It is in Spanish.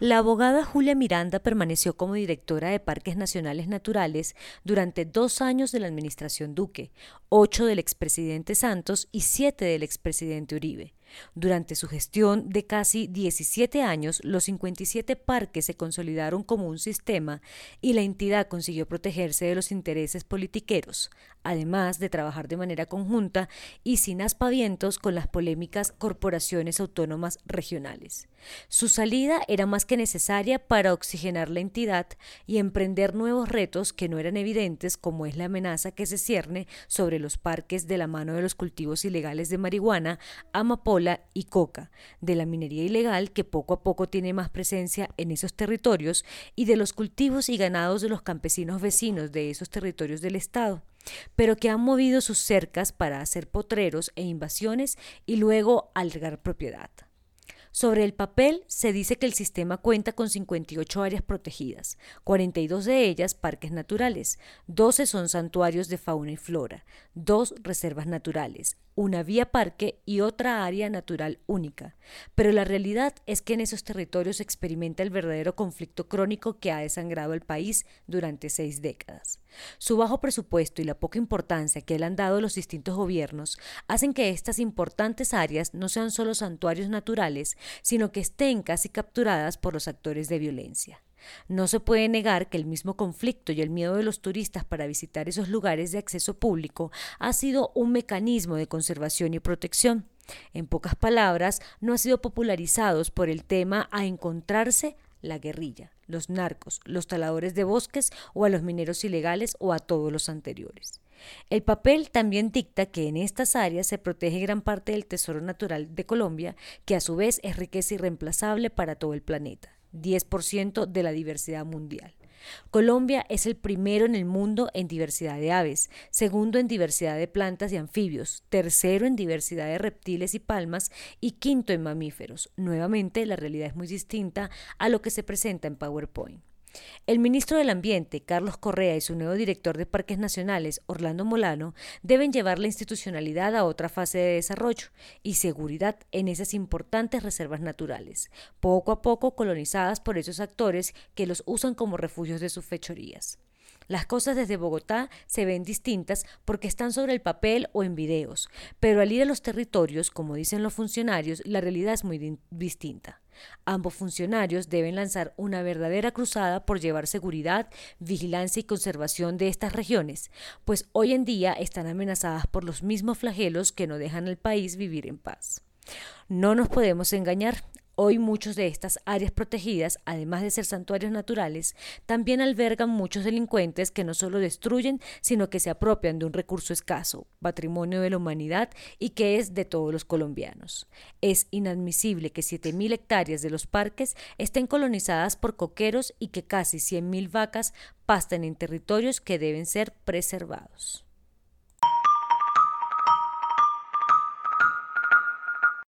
La abogada Julia Miranda permaneció como directora de Parques Nacionales Naturales durante dos años de la administración Duque, ocho del expresidente Santos y siete del expresidente Uribe. Durante su gestión de casi 17 años, los 57 parques se consolidaron como un sistema y la entidad consiguió protegerse de los intereses politiqueros, además de trabajar de manera conjunta y sin aspavientos con las polémicas corporaciones autónomas regionales. Su salida era más que necesaria para oxigenar la entidad y emprender nuevos retos que no eran evidentes como es la amenaza que se cierne sobre los parques de la mano de los cultivos ilegales de marihuana, amapola y coca, de la minería ilegal que poco a poco tiene más presencia en esos territorios y de los cultivos y ganados de los campesinos vecinos de esos territorios del Estado pero que han movido sus cercas para hacer potreros e invasiones y luego algar propiedad. Sobre el papel se dice que el sistema cuenta con 58 áreas protegidas, 42 de ellas parques naturales, 12 son santuarios de fauna y flora, dos reservas naturales, una vía parque y otra área natural única. Pero la realidad es que en esos territorios se experimenta el verdadero conflicto crónico que ha desangrado el país durante seis décadas. Su bajo presupuesto y la poca importancia que le han dado los distintos gobiernos hacen que estas importantes áreas no sean solo santuarios naturales, sino que estén casi capturadas por los actores de violencia. No se puede negar que el mismo conflicto y el miedo de los turistas para visitar esos lugares de acceso público ha sido un mecanismo de conservación y protección. En pocas palabras, no ha sido popularizados por el tema a encontrarse la guerrilla, los narcos, los taladores de bosques o a los mineros ilegales o a todos los anteriores. El papel también dicta que en estas áreas se protege gran parte del tesoro natural de Colombia, que a su vez es riqueza irreemplazable para todo el planeta. 10% de la diversidad mundial. Colombia es el primero en el mundo en diversidad de aves, segundo en diversidad de plantas y anfibios, tercero en diversidad de reptiles y palmas y quinto en mamíferos. Nuevamente, la realidad es muy distinta a lo que se presenta en PowerPoint. El ministro del Ambiente, Carlos Correa, y su nuevo director de Parques Nacionales, Orlando Molano, deben llevar la institucionalidad a otra fase de desarrollo y seguridad en esas importantes reservas naturales, poco a poco colonizadas por esos actores que los usan como refugios de sus fechorías. Las cosas desde Bogotá se ven distintas porque están sobre el papel o en videos, pero al ir a los territorios, como dicen los funcionarios, la realidad es muy distinta. Ambos funcionarios deben lanzar una verdadera cruzada por llevar seguridad, vigilancia y conservación de estas regiones, pues hoy en día están amenazadas por los mismos flagelos que no dejan al país vivir en paz. No nos podemos engañar, Hoy muchos de estas áreas protegidas, además de ser santuarios naturales, también albergan muchos delincuentes que no solo destruyen, sino que se apropian de un recurso escaso, patrimonio de la humanidad y que es de todos los colombianos. Es inadmisible que 7.000 hectáreas de los parques estén colonizadas por coqueros y que casi 100.000 vacas pasten en territorios que deben ser preservados.